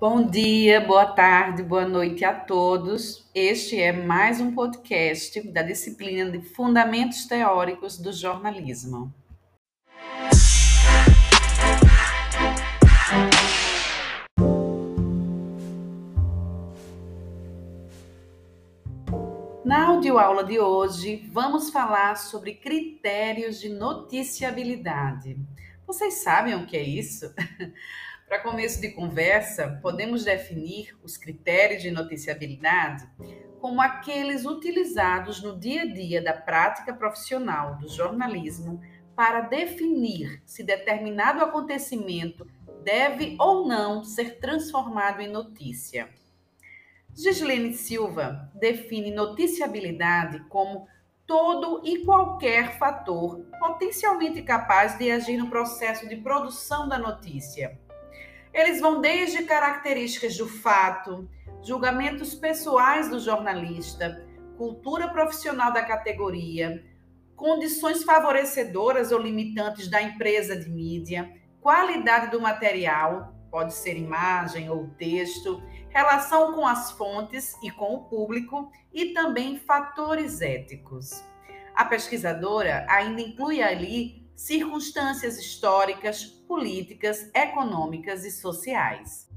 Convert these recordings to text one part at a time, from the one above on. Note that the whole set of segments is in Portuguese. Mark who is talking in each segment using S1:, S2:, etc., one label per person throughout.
S1: Bom dia, boa tarde, boa noite a todos. Este é mais um podcast da disciplina de Fundamentos Teóricos do Jornalismo. Na audioaula de hoje, vamos falar sobre critérios de noticiabilidade. Vocês sabem o que é isso? Para começo de conversa, podemos definir os critérios de noticiabilidade como aqueles utilizados no dia a dia da prática profissional do jornalismo para definir se determinado acontecimento deve ou não ser transformado em notícia. Gislene Silva define noticiabilidade como todo e qualquer fator potencialmente capaz de agir no processo de produção da notícia eles vão desde características do fato, julgamentos pessoais do jornalista, cultura profissional da categoria, condições favorecedoras ou limitantes da empresa de mídia, qualidade do material, pode ser imagem ou texto, relação com as fontes e com o público e também fatores éticos. A pesquisadora ainda inclui ali circunstâncias históricas, políticas, econômicas e sociais.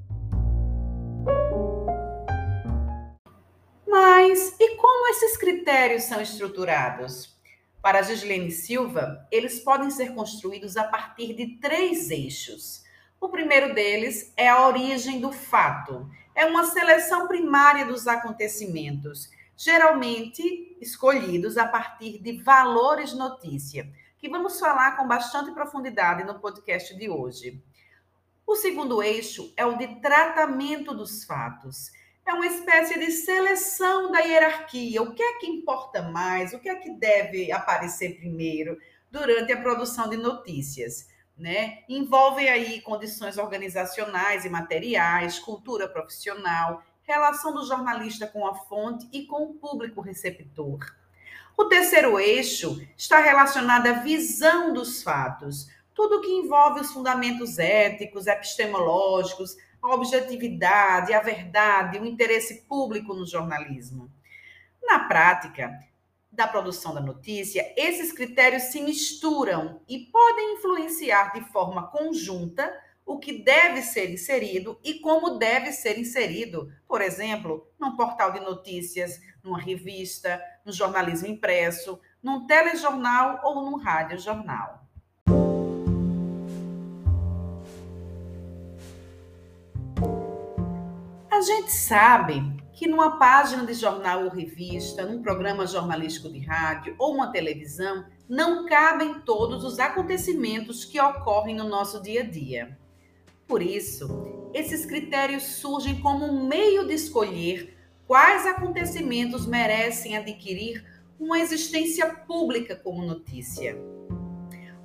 S1: Mas e como esses critérios são estruturados? Para Gislene Silva, eles podem ser construídos a partir de três eixos. O primeiro deles é a origem do fato. É uma seleção primária dos acontecimentos, geralmente escolhidos a partir de valores notícia, que vamos falar com bastante profundidade no podcast de hoje. O segundo eixo é o de tratamento dos fatos. É uma espécie de seleção da hierarquia. O que é que importa mais? O que é que deve aparecer primeiro durante a produção de notícias? Né? Envolve aí condições organizacionais e materiais, cultura profissional, relação do jornalista com a fonte e com o público receptor. O terceiro eixo está relacionado à visão dos fatos, tudo que envolve os fundamentos éticos, epistemológicos, a objetividade, a verdade, o interesse público no jornalismo. Na prática da produção da notícia, esses critérios se misturam e podem influenciar de forma conjunta o que deve ser inserido e como deve ser inserido, por exemplo, num portal de notícias, numa revista, no jornalismo impresso, num telejornal ou num radiojornal. A gente sabe que numa página de jornal ou revista, num programa jornalístico de rádio ou uma televisão, não cabem todos os acontecimentos que ocorrem no nosso dia a dia. Por isso, esses critérios surgem como um meio de escolher quais acontecimentos merecem adquirir uma existência pública como notícia.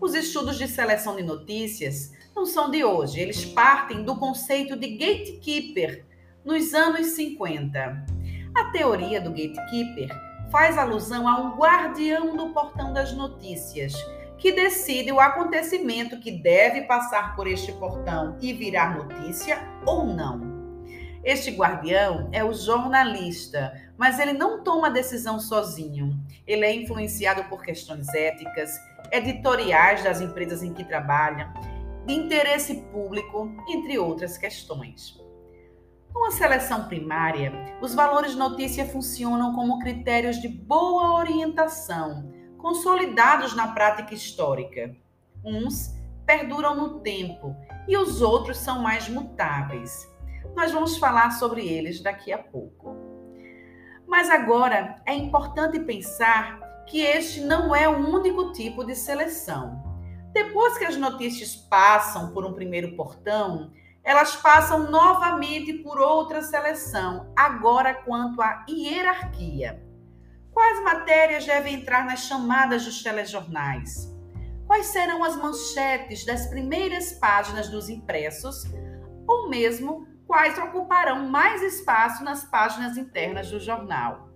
S1: Os estudos de seleção de notícias não são de hoje, eles partem do conceito de gatekeeper nos anos 50. A teoria do gatekeeper faz alusão a um guardião do portão das notícias que decide o acontecimento que deve passar por este portão e virar notícia ou não. Este guardião é o jornalista, mas ele não toma decisão sozinho. Ele é influenciado por questões éticas, editoriais das empresas em que trabalha, de interesse público, entre outras questões. Numa seleção primária, os valores notícia funcionam como critérios de boa orientação consolidados na prática histórica. Uns perduram no tempo e os outros são mais mutáveis. Nós vamos falar sobre eles daqui a pouco. Mas agora é importante pensar que este não é o único tipo de seleção. Depois que as notícias passam por um primeiro portão, elas passam novamente por outra seleção, agora quanto à hierarquia. Quais matérias devem entrar nas chamadas dos telejornais? Quais serão as manchetes das primeiras páginas dos impressos? Ou mesmo quais ocuparão mais espaço nas páginas internas do jornal?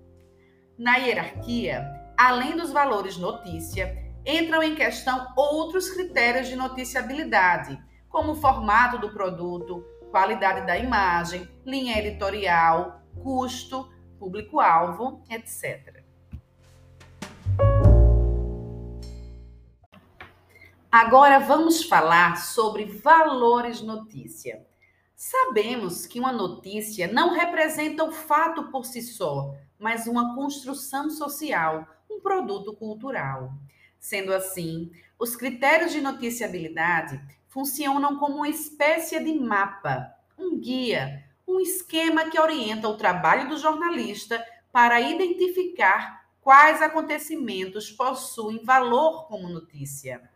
S1: Na hierarquia, além dos valores notícia, entram em questão outros critérios de noticiabilidade, como o formato do produto, qualidade da imagem, linha editorial, custo, público-alvo, etc. Agora vamos falar sobre valores notícia. Sabemos que uma notícia não representa o fato por si só, mas uma construção social, um produto cultural. Sendo assim, os critérios de noticiabilidade funcionam como uma espécie de mapa, um guia, um esquema que orienta o trabalho do jornalista para identificar quais acontecimentos possuem valor como notícia.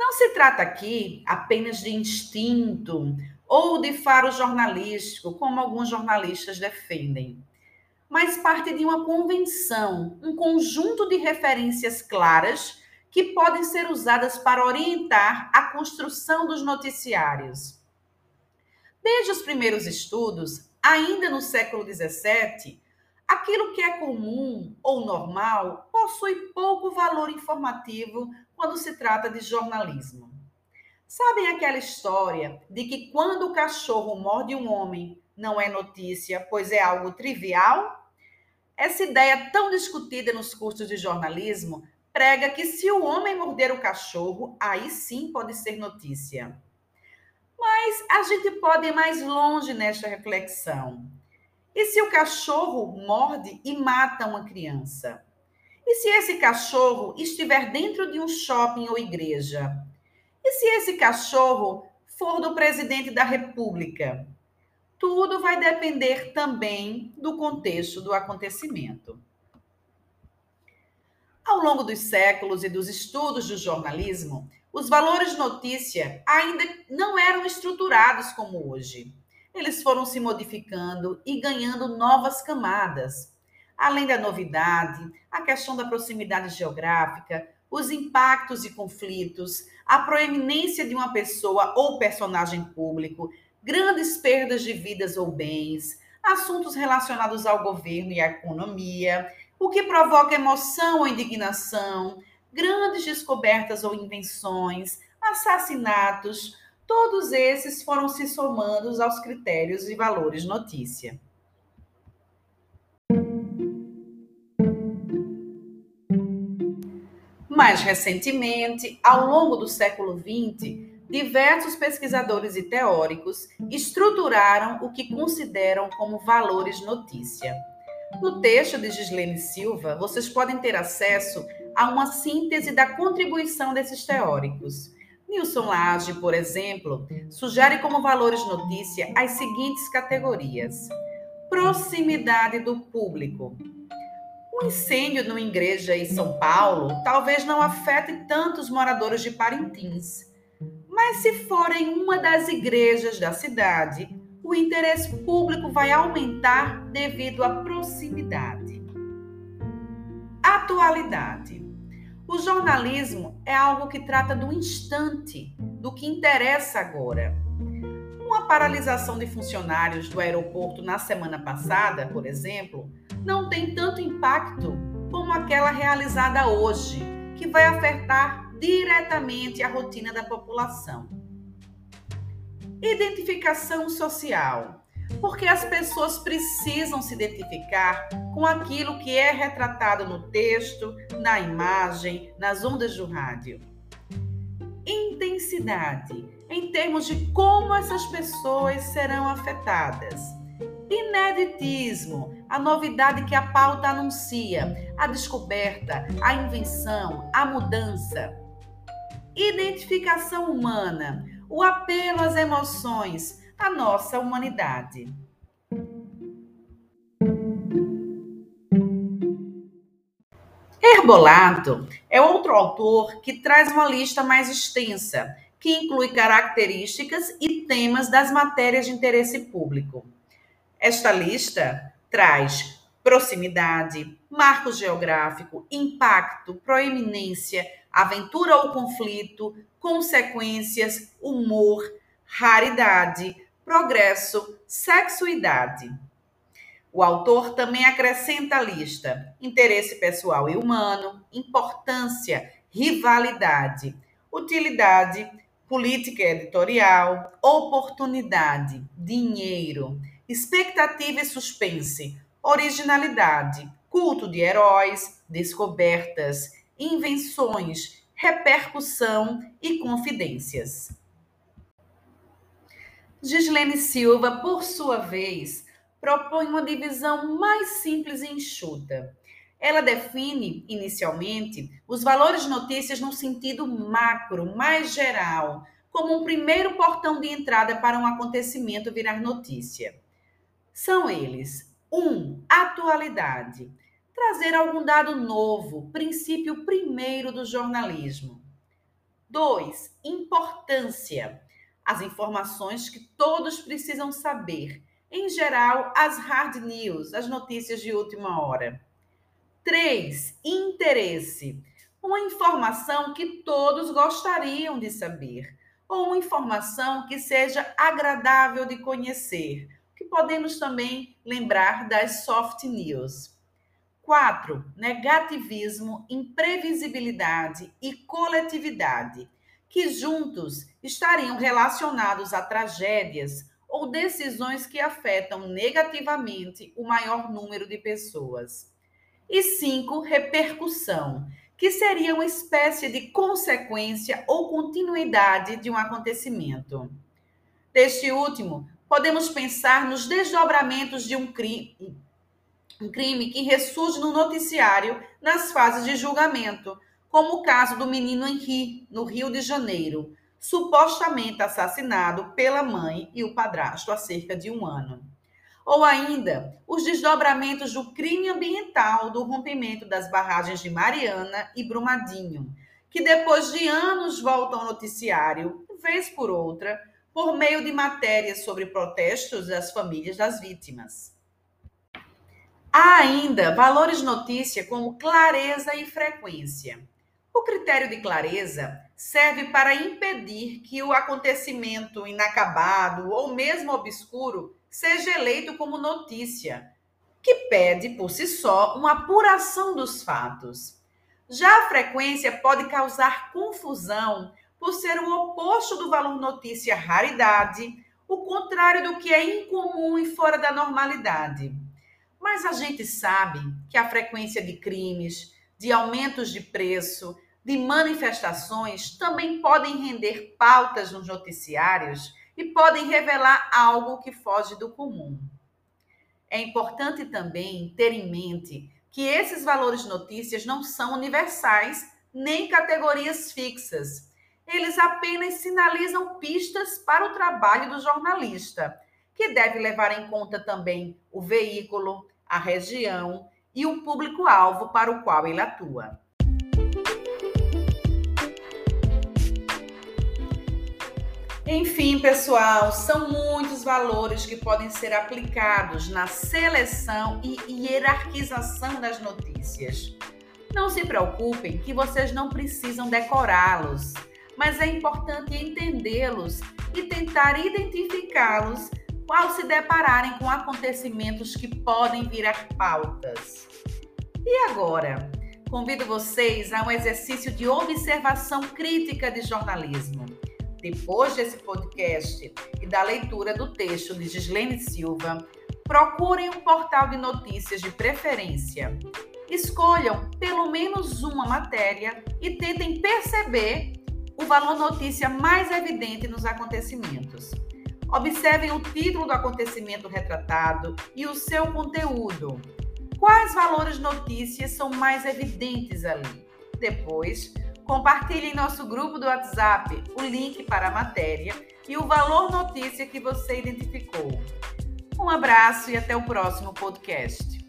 S1: Não se trata aqui apenas de instinto ou de faro jornalístico, como alguns jornalistas defendem, mas parte de uma convenção, um conjunto de referências claras que podem ser usadas para orientar a construção dos noticiários. Desde os primeiros estudos, ainda no século XVII, aquilo que é comum ou normal possui pouco valor informativo quando se trata de jornalismo. Sabem aquela história de que quando o cachorro morde um homem não é notícia, pois é algo trivial? Essa ideia tão discutida nos cursos de jornalismo prega que se o homem morder o cachorro, aí sim pode ser notícia. Mas a gente pode ir mais longe nesta reflexão. E se o cachorro morde e mata uma criança? E se esse cachorro estiver dentro de um shopping ou igreja? E se esse cachorro for do presidente da República? Tudo vai depender também do contexto do acontecimento. Ao longo dos séculos e dos estudos do jornalismo, os valores de notícia ainda não eram estruturados como hoje. Eles foram se modificando e ganhando novas camadas. Além da novidade, a questão da proximidade geográfica, os impactos e conflitos, a proeminência de uma pessoa ou personagem público, grandes perdas de vidas ou bens, assuntos relacionados ao governo e à economia, o que provoca emoção ou indignação, grandes descobertas ou invenções, assassinatos, todos esses foram se somando aos critérios e valores notícia. Mais recentemente, ao longo do século XX, diversos pesquisadores e teóricos estruturaram o que consideram como valores notícia. No texto de Gislene Silva, vocês podem ter acesso a uma síntese da contribuição desses teóricos. Nilson Lage, por exemplo, sugere como valores notícia as seguintes categorias: proximidade do público. Um incêndio numa igreja em São Paulo talvez não afete tantos moradores de Parintins, mas se for em uma das igrejas da cidade, o interesse público vai aumentar devido à proximidade. Atualidade. O jornalismo é algo que trata do instante, do que interessa agora. Uma paralisação de funcionários do aeroporto na semana passada, por exemplo, não tem tanto impacto como aquela realizada hoje, que vai afetar diretamente a rotina da população. Identificação social. Porque as pessoas precisam se identificar com aquilo que é retratado no texto, na imagem, nas ondas do rádio. Intensidade, em termos de como essas pessoas serão afetadas. Ineditismo, a novidade que a pauta anuncia, a descoberta, a invenção, a mudança. Identificação humana, o apelo às emoções, a nossa humanidade. Herbolato é outro autor que traz uma lista mais extensa, que inclui características e temas das matérias de interesse público. Esta lista traz proximidade, marco geográfico, impacto, proeminência, aventura ou conflito, consequências, humor, raridade, progresso, sexuidade. O autor também acrescenta a lista: interesse pessoal e humano, importância, rivalidade, utilidade, política editorial, oportunidade, dinheiro, expectativa e suspense, originalidade, culto de heróis, descobertas, invenções, repercussão e confidências. Gislene Silva, por sua vez, propõe uma divisão mais simples e enxuta. Ela define, inicialmente, os valores de notícias no sentido macro, mais geral, como um primeiro portão de entrada para um acontecimento virar notícia. São eles: 1. Um, atualidade. Trazer algum dado novo, princípio primeiro do jornalismo. 2. Importância. As informações que todos precisam saber, em geral, as hard news, as notícias de última hora. 3. Interesse. Uma informação que todos gostariam de saber, ou uma informação que seja agradável de conhecer, que podemos também lembrar das soft news. 4. Negativismo, imprevisibilidade e coletividade, que juntos estariam relacionados a tragédias ou decisões que afetam negativamente o maior número de pessoas. E cinco, repercussão, que seria uma espécie de consequência ou continuidade de um acontecimento. Deste último, podemos pensar nos desdobramentos de um crime, um crime que ressurge no noticiário nas fases de julgamento, como o caso do menino Henri, no Rio de Janeiro, supostamente assassinado pela mãe e o padrasto há cerca de um ano. Ou ainda, os desdobramentos do crime ambiental do rompimento das barragens de Mariana e Brumadinho, que depois de anos voltam ao noticiário, vez por outra, por meio de matérias sobre protestos das famílias das vítimas. Há ainda valores notícia como clareza e frequência. O critério de clareza serve para impedir que o acontecimento inacabado ou mesmo obscuro seja eleito como notícia, que pede por si só uma apuração dos fatos. Já a frequência pode causar confusão por ser o oposto do valor notícia raridade, o contrário do que é incomum e fora da normalidade. Mas a gente sabe que a frequência de crimes, de aumentos de preço, de manifestações também podem render pautas nos noticiários e podem revelar algo que foge do comum. É importante também ter em mente que esses valores notícias não são universais nem categorias fixas. Eles apenas sinalizam pistas para o trabalho do jornalista, que deve levar em conta também o veículo, a região e o público-alvo para o qual ele atua. Enfim, pessoal, são muitos valores que podem ser aplicados na seleção e hierarquização das notícias. Não se preocupem que vocês não precisam decorá-los, mas é importante entendê-los e tentar identificá-los ao se depararem com acontecimentos que podem virar pautas. E agora? Convido vocês a um exercício de observação crítica de jornalismo. Depois desse podcast e da leitura do texto de Gislene Silva, procurem um portal de notícias de preferência. Escolham pelo menos uma matéria e tentem perceber o valor notícia mais evidente nos acontecimentos. Observem o título do acontecimento retratado e o seu conteúdo. Quais valores notícias são mais evidentes ali? Depois, Compartilhe em nosso grupo do WhatsApp o link para a matéria e o valor notícia que você identificou. Um abraço e até o próximo podcast.